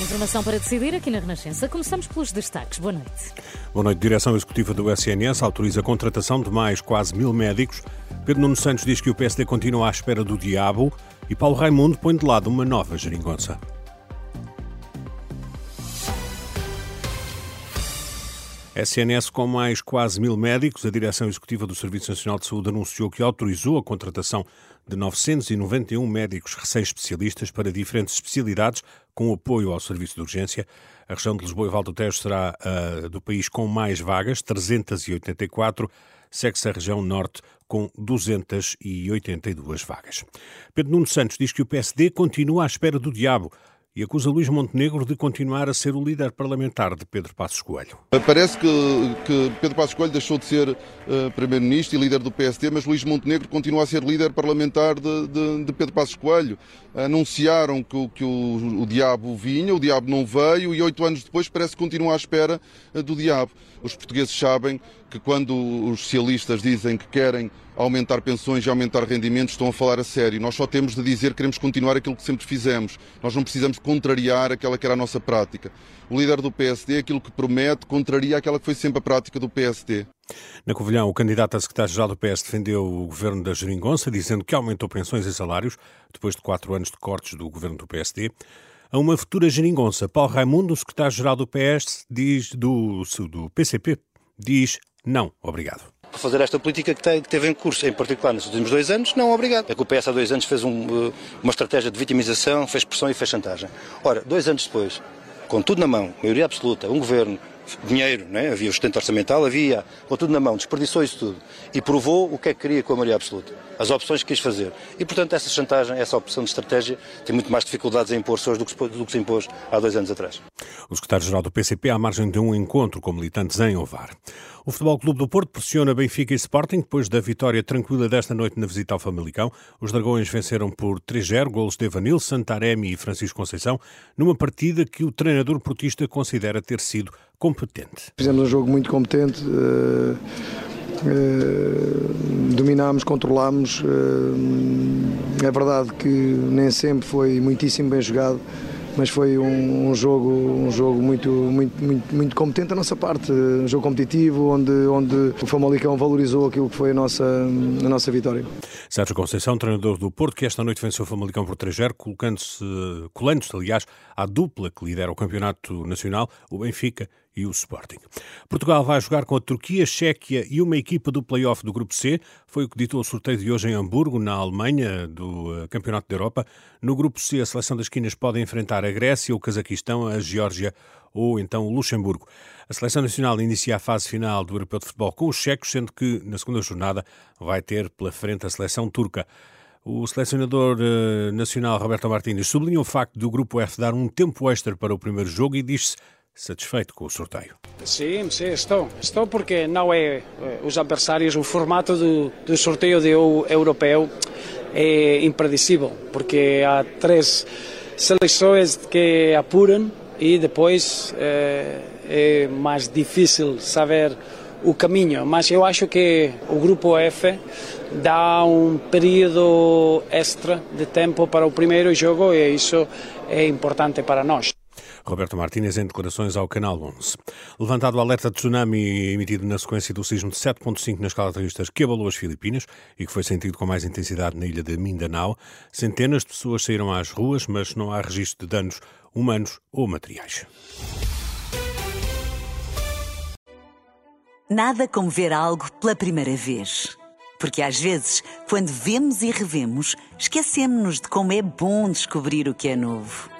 Informação para decidir aqui na Renascença. Começamos pelos destaques. Boa noite. Boa noite. Direção Executiva do SNS autoriza a contratação de mais quase mil médicos. Pedro Nuno Santos diz que o PSD continua à espera do diabo e Paulo Raimundo põe de lado uma nova geringonça. SNS com mais quase mil médicos, a Direção Executiva do Serviço Nacional de Saúde anunciou que autorizou a contratação de 991 médicos recém-especialistas para diferentes especialidades, com apoio ao serviço de urgência. A região de Lisboa e Val do Tejo será a do país com mais vagas, 384. Segue-se a região norte com 282 vagas. Pedro Nuno Santos diz que o PSD continua à espera do diabo e acusa Luís Montenegro de continuar a ser o líder parlamentar de Pedro Passos Coelho. Parece que, que Pedro Passos Coelho deixou de ser uh, primeiro-ministro e líder do PSD, mas Luís Montenegro continua a ser líder parlamentar de, de, de Pedro Passos Coelho. Anunciaram que, que o, o, diabo vinha, o diabo não veio e oito anos depois parece que continua à espera uh, do diabo. Os portugueses sabem que quando os socialistas dizem que querem aumentar pensões e aumentar rendimentos, estão a falar a sério. Nós só temos de dizer que queremos continuar aquilo que sempre fizemos. Nós não precisamos contrariar aquela que era a nossa prática. O líder do PSD, aquilo que promete, contraria aquela que foi sempre a prática do PSD. Na Covilhã, o candidato a secretário-geral do PS defendeu o governo da Geringonça, dizendo que aumentou pensões e salários depois de quatro anos de cortes do governo do PSD. A uma futura geringonça, Paulo Raimundo, secretário-geral do PS, diz do, do PCP, diz não, obrigado por fazer esta política que, teve em curso, em particular nos últimos dois anos, não obrigado. É que o PS há dois anos fez um, eh, uma estratégia de vitimização, fez pressão e fez chantagem. Ora, dois anos depois, com tudo na mão, maioria absoluta, um governo, dinheiro, né? havia o sustento orçamental, havia, com tudo na mão, desperdiçou isso tudo e provou o que é que queria com a maioria absoluta, as opções que quis fazer. E, portanto, essa chantagem, essa opção de estratégia tem muito mais dificuldades em impor-se hoje do que, do que se impôs há dois anos atrás. O secretário-geral do PCP à margem de um encontro com militantes em Ovar. O Futebol Clube do Porto pressiona Benfica e Sporting depois da vitória tranquila desta noite na visita ao Famalicão. Os Dragões venceram por 3-0, golos de Evanil, Santaremi e Francisco Conceição, numa partida que o treinador portista considera ter sido competente. Fizemos um jogo muito competente. Uh, uh, dominámos, controlámos. Uh, é verdade que nem sempre foi muitíssimo bem jogado mas foi um, um, jogo, um jogo muito, muito, muito, muito competente da nossa parte, um jogo competitivo, onde, onde o Famalicão valorizou aquilo que foi a nossa, a nossa vitória. Sérgio Conceição, treinador do Porto, que esta noite venceu o Famalicão por 3-0, colocando-se, colando-se, aliás, à dupla que lidera o Campeonato Nacional, o Benfica e o Sporting. Portugal vai jogar com a Turquia, Chequia e uma equipa do play-off do Grupo C. Foi o que ditou o sorteio de hoje em Hamburgo, na Alemanha, do eh, Campeonato da Europa. No Grupo C, a seleção das esquinas pode enfrentar a Grécia, o Cazaquistão, a Geórgia ou então o Luxemburgo. A seleção nacional inicia a fase final do Europeu de Futebol com os checos, sendo que na segunda jornada vai ter pela frente a seleção turca. O selecionador uh, nacional Roberto Martínez sublinha o facto do Grupo F dar um tempo extra para o primeiro jogo e diz-se satisfeito com o sorteio. Sim, sim, estou. Estou porque não é eh, os adversários, o formato do, do sorteio de europeu é impredicível, porque há três seleções que apuram e depois é, é mais difícil saber o caminho, mas eu acho que o grupo F dá um período extra de tempo para o primeiro jogo e isso é importante para nós. Roberto Martínez em declarações ao Canal 11. Levantado o alerta de tsunami emitido na sequência do sismo de 7.5 na escala de Richter que abalou as Filipinas e que foi sentido com mais intensidade na ilha de Mindanao, centenas de pessoas saíram às ruas, mas não há registro de danos humanos ou materiais. Nada como ver algo pela primeira vez. Porque às vezes, quando vemos e revemos, esquecemos-nos de como é bom descobrir o que é novo.